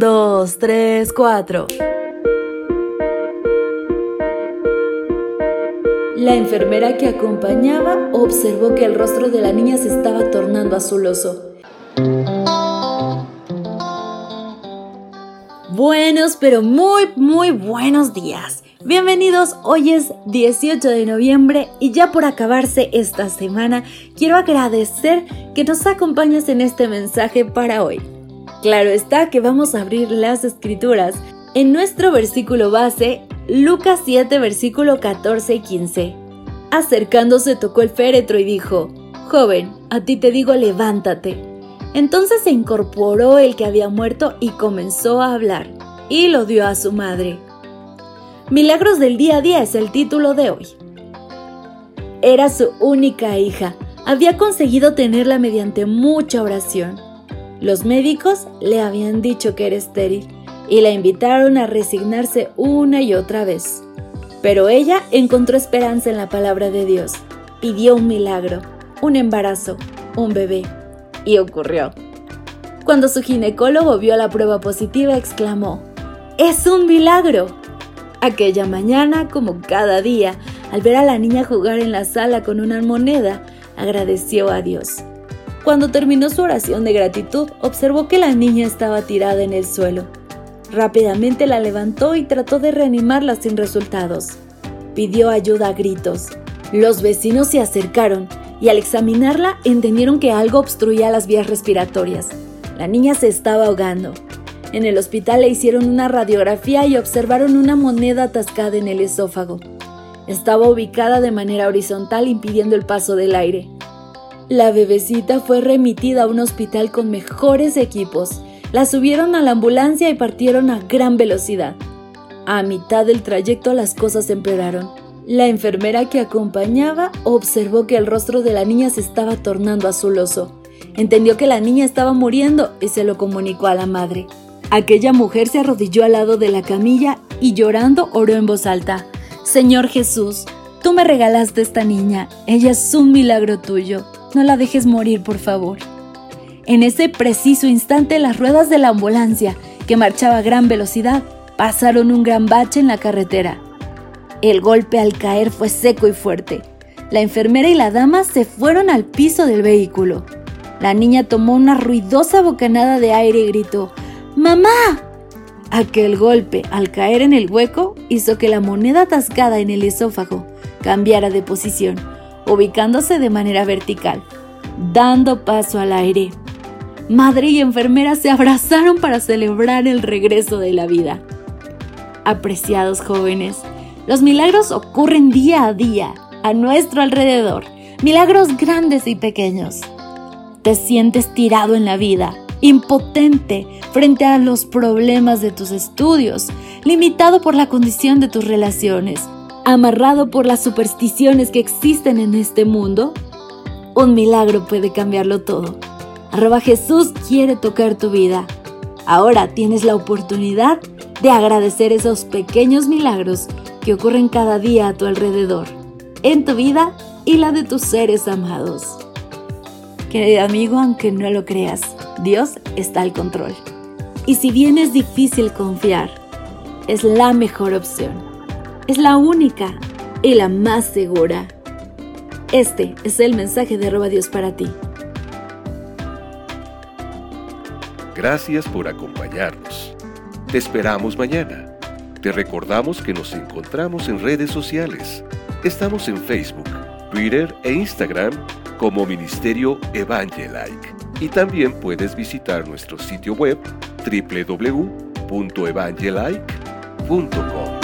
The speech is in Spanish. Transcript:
Dos, tres, cuatro. La enfermera que acompañaba observó que el rostro de la niña se estaba tornando azuloso. Buenos, pero muy, muy buenos días. Bienvenidos, hoy es 18 de noviembre y ya por acabarse esta semana, quiero agradecer que nos acompañes en este mensaje para hoy. Claro está que vamos a abrir las escrituras en nuestro versículo base, Lucas 7, versículo 14 y 15. Acercándose tocó el féretro y dijo, Joven, a ti te digo levántate. Entonces se incorporó el que había muerto y comenzó a hablar, y lo dio a su madre. Milagros del día a día es el título de hoy. Era su única hija, había conseguido tenerla mediante mucha oración. Los médicos le habían dicho que era estéril y la invitaron a resignarse una y otra vez. Pero ella encontró esperanza en la palabra de Dios, pidió un milagro, un embarazo, un bebé y ocurrió. Cuando su ginecólogo vio la prueba positiva, exclamó, ¡Es un milagro! Aquella mañana, como cada día, al ver a la niña jugar en la sala con una moneda, agradeció a Dios. Cuando terminó su oración de gratitud, observó que la niña estaba tirada en el suelo. Rápidamente la levantó y trató de reanimarla sin resultados. Pidió ayuda a gritos. Los vecinos se acercaron y al examinarla entendieron que algo obstruía las vías respiratorias. La niña se estaba ahogando. En el hospital le hicieron una radiografía y observaron una moneda atascada en el esófago. Estaba ubicada de manera horizontal impidiendo el paso del aire. La bebecita fue remitida a un hospital con mejores equipos. La subieron a la ambulancia y partieron a gran velocidad. A mitad del trayecto las cosas empeoraron. La enfermera que acompañaba observó que el rostro de la niña se estaba tornando azuloso. Entendió que la niña estaba muriendo y se lo comunicó a la madre. Aquella mujer se arrodilló al lado de la camilla y llorando oró en voz alta. Señor Jesús, tú me regalaste esta niña. Ella es un milagro tuyo. No la dejes morir, por favor. En ese preciso instante las ruedas de la ambulancia, que marchaba a gran velocidad, pasaron un gran bache en la carretera. El golpe al caer fue seco y fuerte. La enfermera y la dama se fueron al piso del vehículo. La niña tomó una ruidosa bocanada de aire y gritó, ¡Mamá! Aquel golpe al caer en el hueco hizo que la moneda atascada en el esófago cambiara de posición, ubicándose de manera vertical, dando paso al aire. Madre y enfermera se abrazaron para celebrar el regreso de la vida. Apreciados jóvenes, los milagros ocurren día a día, a nuestro alrededor, milagros grandes y pequeños. Te sientes tirado en la vida, impotente frente a los problemas de tus estudios, limitado por la condición de tus relaciones, amarrado por las supersticiones que existen en este mundo. Un milagro puede cambiarlo todo. Arroba Jesús quiere tocar tu vida. Ahora tienes la oportunidad de agradecer esos pequeños milagros que ocurren cada día a tu alrededor, en tu vida y la de tus seres amados. Querido amigo, aunque no lo creas, Dios está al control. Y si bien es difícil confiar, es la mejor opción. Es la única y la más segura. Este es el mensaje de Roba Dios para ti. Gracias por acompañarnos. Te esperamos mañana te recordamos que nos encontramos en redes sociales. Estamos en Facebook, Twitter e Instagram como Ministerio Evangelike. Y también puedes visitar nuestro sitio web www.evangelike.com.